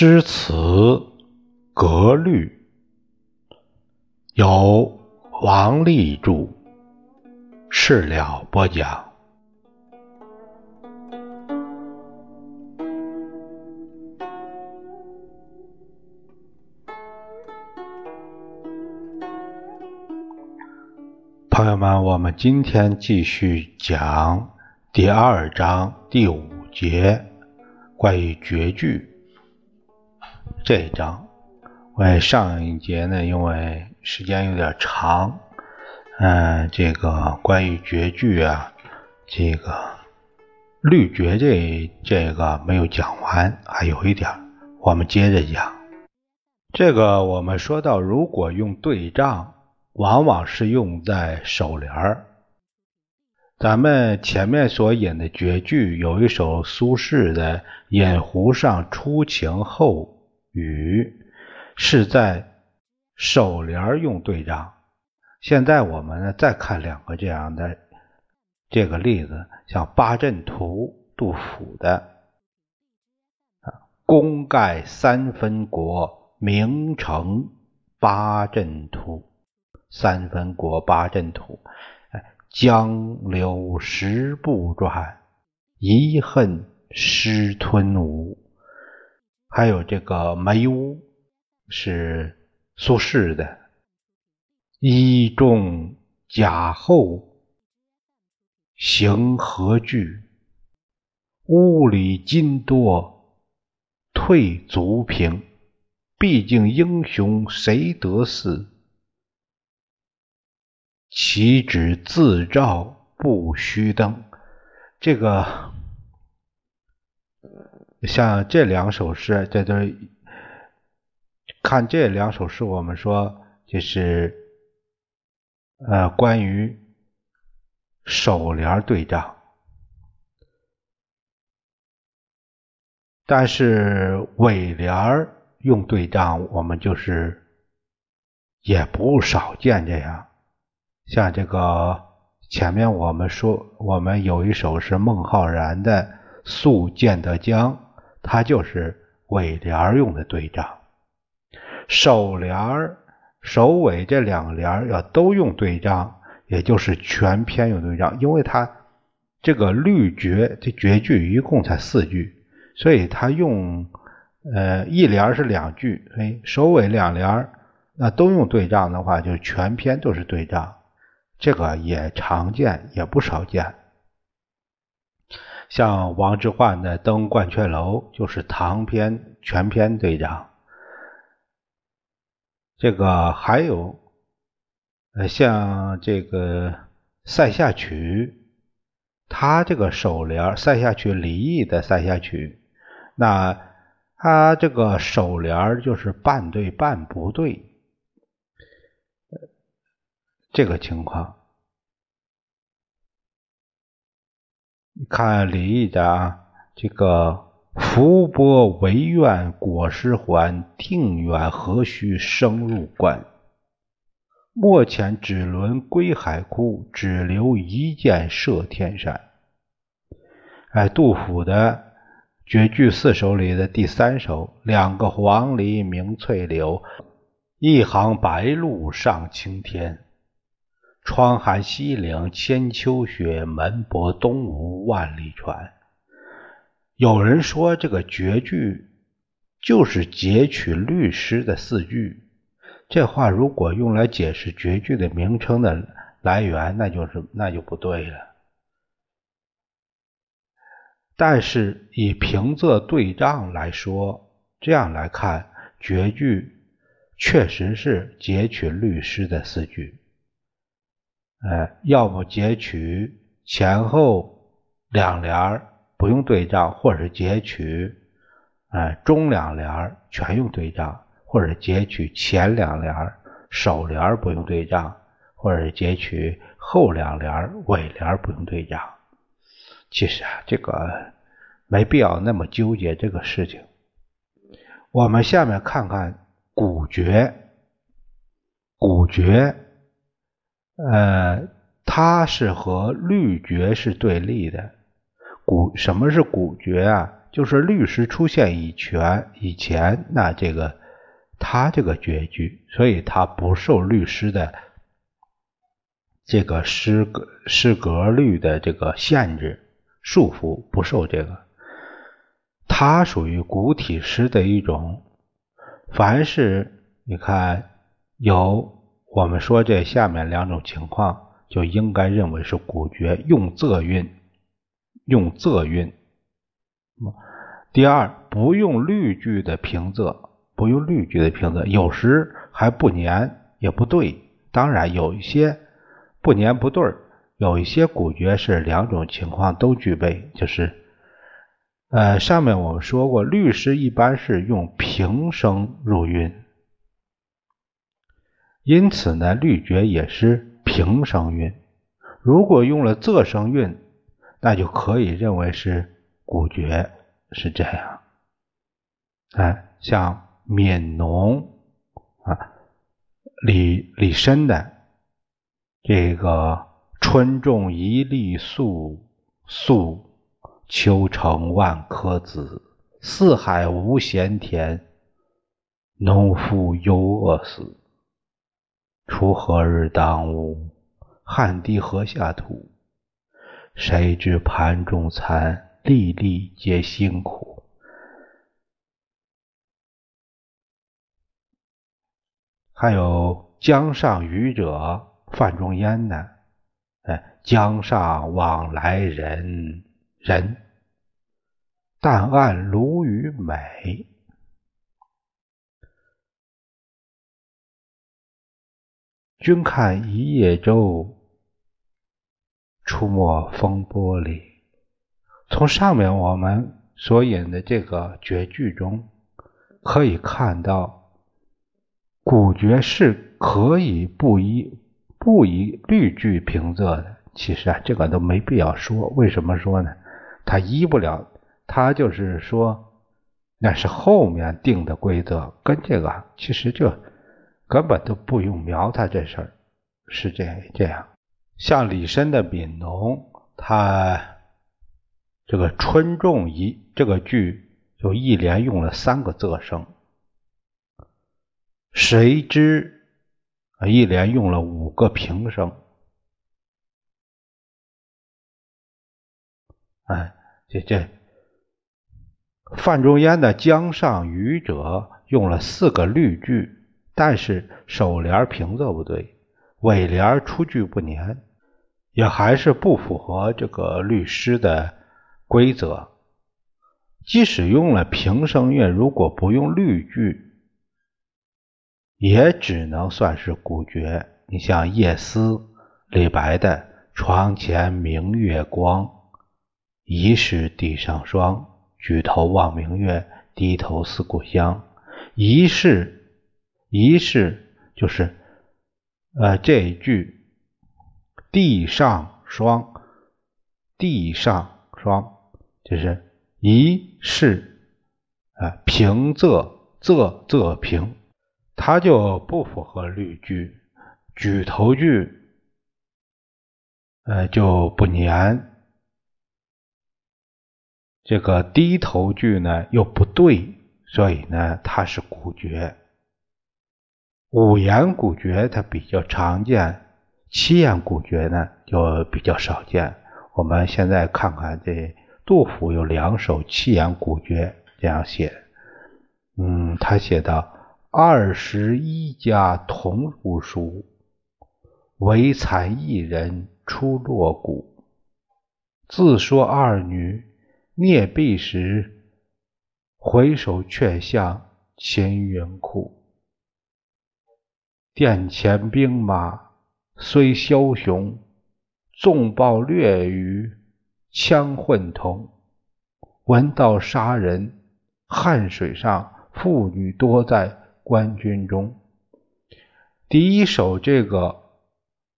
诗词格律，由王立著，事了播讲。朋友们，我们今天继续讲第二章第五节，关于绝句。这一章，为上一节呢，因为时间有点长，嗯，这个关于绝句啊，这个律绝这这个没有讲完，还有一点，我们接着讲。这个我们说到，如果用对仗，往往是用在首联儿。咱们前面所引的绝句，有一首苏轼的《饮湖上初晴后》。语是在首联用对仗。现在我们呢再看两个这样的这个例子，像《八阵图》杜甫的啊，“功盖三分国，名成八阵图。三分国八阵图，哎，江流石不转，遗恨失吞吴。”还有这个梅屋是苏轼的，一中甲后行何惧？屋里金多退足平。毕竟英雄谁得似？岂止自照不虚灯？这个。像这两首诗，这都看这两首诗，我们说就是呃关于首联对仗，但是尾联用对仗，我们就是也不少见这样。像这个前面我们说，我们有一首是孟浩然的《宿建德江》。它就是尾联用的对仗，首联、首尾这两联要都用对仗，也就是全篇用对仗。因为它这个律绝这绝句一共才四句，所以它用呃一联是两句，哎，首尾两联那都用对仗的话，就全篇都是对仗。这个也常见，也不少见。像王之涣的《登鹳雀楼》就是唐篇全篇对仗，这个还有呃像这个《塞下曲》，他这个首联《塞下曲》李益的《塞下曲》，那他这个首联就是半对半不对，这个情况。看李益的啊，这个“浮波惟愿果实还，定远何须生入关？莫遣只轮归海枯，只留一箭射天山。”哎，杜甫的绝句四首里的第三首：“两个黄鹂鸣翠柳，一行白鹭上青天。”窗含西岭千秋雪，门泊东吴万里船。有人说这个绝句就是截取律诗的四句，这话如果用来解释绝句的名称的来源，那就是那就不对了。但是以平仄对仗来说，这样来看，绝句确实是截取律诗的四句。哎，要么截取前后两联儿不用对仗，或者是截取哎中两联儿全用对仗，或者截取前两联儿首联儿不用对仗，或者截取后两联儿尾联儿不用对仗。其实啊，这个没必要那么纠结这个事情。我们下面看看古绝，古绝。呃，它是和律绝是对立的。古什么是古绝啊？就是律诗出现以前，以前那这个他这个绝句，所以他不受律诗的这个诗格诗格律的这个限制束缚，不受这个。它属于古体诗的一种。凡是你看有我们说这下面两种情况，就应该认为是古绝，用仄韵，用仄韵。第二，不用律句的平仄，不用律句的平仄，有时还不粘也不对。当然，有一些不粘不对有一些古绝是两种情况都具备，就是。呃，上面我们说过，律诗一般是用平声入韵，因此呢，律绝也是平声韵。如果用了仄声韵，那就可以认为是古绝，是这样。哎，像悯农啊，李李绅的这个“春种一粒粟，粟”。秋成万颗子，四海无闲田，农夫犹饿死。锄禾日当午，汗滴禾下土。谁知盘中餐，粒粒皆辛苦。还有江上渔者范仲淹呢，哎，江上往来人。人，但按鲈鱼美。君看一叶舟，出没风波里。从上面我们所引的这个绝句中，可以看到，古绝是可以不依不以律句平仄的。其实啊，这个都没必要说。为什么说呢？他依不了，他就是说，那是后面定的规则，跟这个其实就根本都不用描他这事儿，是这这样。像李绅的《悯农》，他这个“春种一”这个句就一连用了三个仄声，谁知一连用了五个平声，哎。这这，范仲淹的《江上渔者》用了四个律句，但是首联平仄不对，尾联出句不粘，也还是不符合这个律诗的规则。即使用了平声韵，如果不用律句，也只能算是古绝。你像夜思，李白的“床前明月光”。疑是地上霜，举头望明月，低头思故乡。疑是，疑是就是呃这一句地上霜，地上霜就是疑是啊平仄仄仄平，它就不符合律句。举头句呃就不粘。这个低头句呢又不对，所以呢它是古绝。五言古绝它比较常见，七言古绝呢就比较少见。我们现在看看这杜甫有两首七言古绝这样写，嗯，他写道：“二十一家同入书，唯残一人出落谷。自说二女。”聂壁时，回首却向秦云库。殿前兵马虽枭雄，纵暴掠于，枪混同。闻道杀人，汉水上妇女多在官军中。第一首这个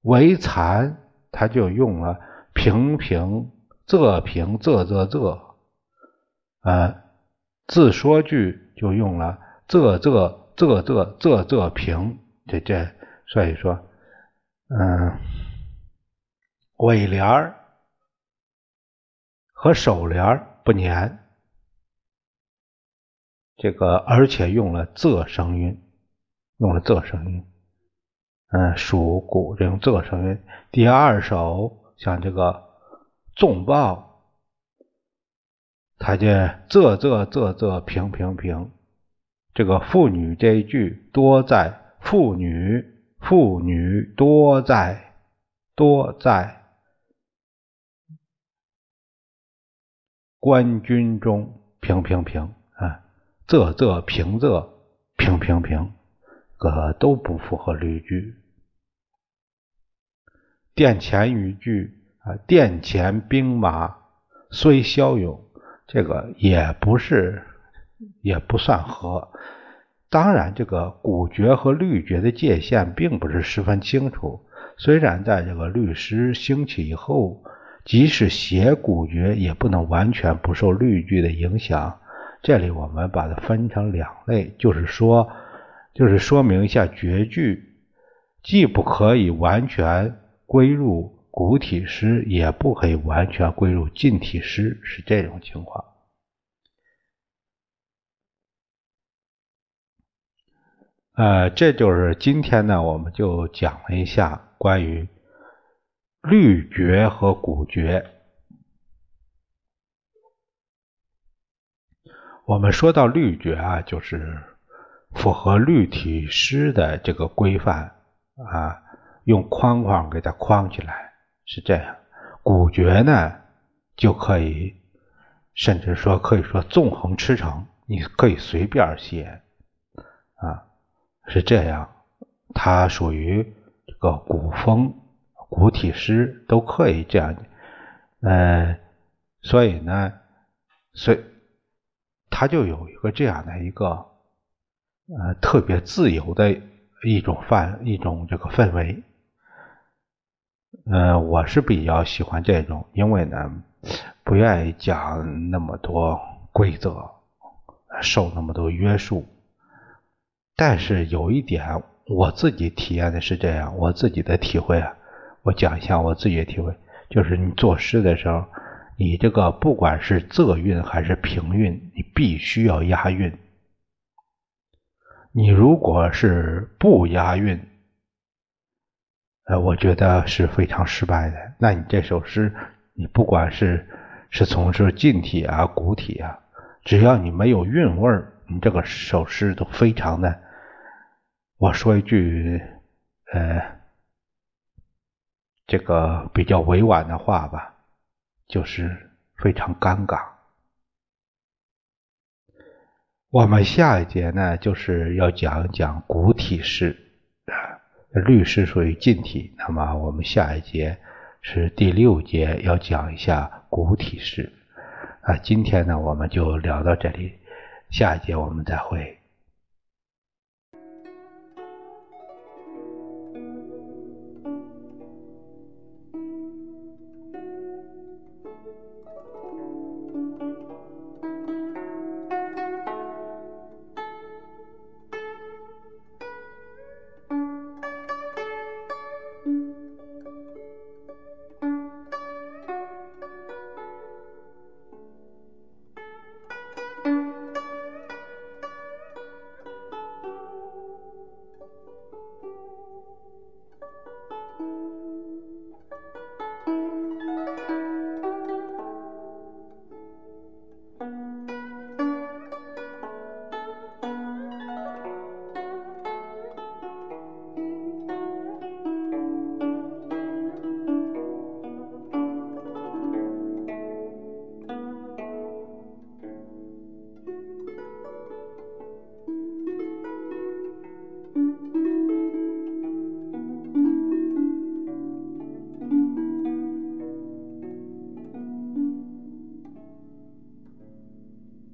为残，他就用了平平。仄平仄仄仄，呃，自说句就用了仄仄仄仄仄仄平，这这，所以说，嗯，尾联儿和首联儿不粘，这个而且用了仄声韵，用了仄声韵。嗯，属古这种仄声韵。第二首像这个纵报，它这仄仄仄仄平平平。这个妇女这一句多在妇女妇女多在多在官军中平平平啊，仄仄平仄平平平，个都不符合律句。殿前语句啊，殿前兵马虽骁勇，这个也不是，也不算合。当然，这个古诀和律诀的界限并不是十分清楚。虽然在这个律诗兴起以后，即使写古诀，也不能完全不受律句的影响。这里我们把它分成两类，就是说，就是说明一下绝句，既不可以完全。归入古体诗，也不可以完全归入近体诗，是这种情况。呃，这就是今天呢，我们就讲了一下关于律绝和古绝。我们说到律绝啊，就是符合律体诗的这个规范啊。用框框给它框起来，是这样。古诀呢，就可以，甚至说可以说纵横驰骋，你可以随便写，啊，是这样。它属于这个古风、古体诗，都可以这样。嗯，所以呢，所以它就有一个这样的一个，呃，特别自由的一种范，一种这个氛围。嗯，我是比较喜欢这种，因为呢，不愿意讲那么多规则，受那么多约束。但是有一点，我自己体验的是这样，我自己的体会啊，我讲一下我自己的体会，就是你作诗的时候，你这个不管是仄韵还是平韵，你必须要押韵。你如果是不押韵，呃，我觉得是非常失败的。那你这首诗，你不管是是从事近体啊、古体啊，只要你没有韵味儿，你这个首诗都非常的。我说一句，呃，这个比较委婉的话吧，就是非常尴尬。我们下一节呢，就是要讲一讲古体诗啊。律诗属于近体，那么我们下一节是第六节，要讲一下古体诗。啊，今天呢我们就聊到这里，下一节我们再会。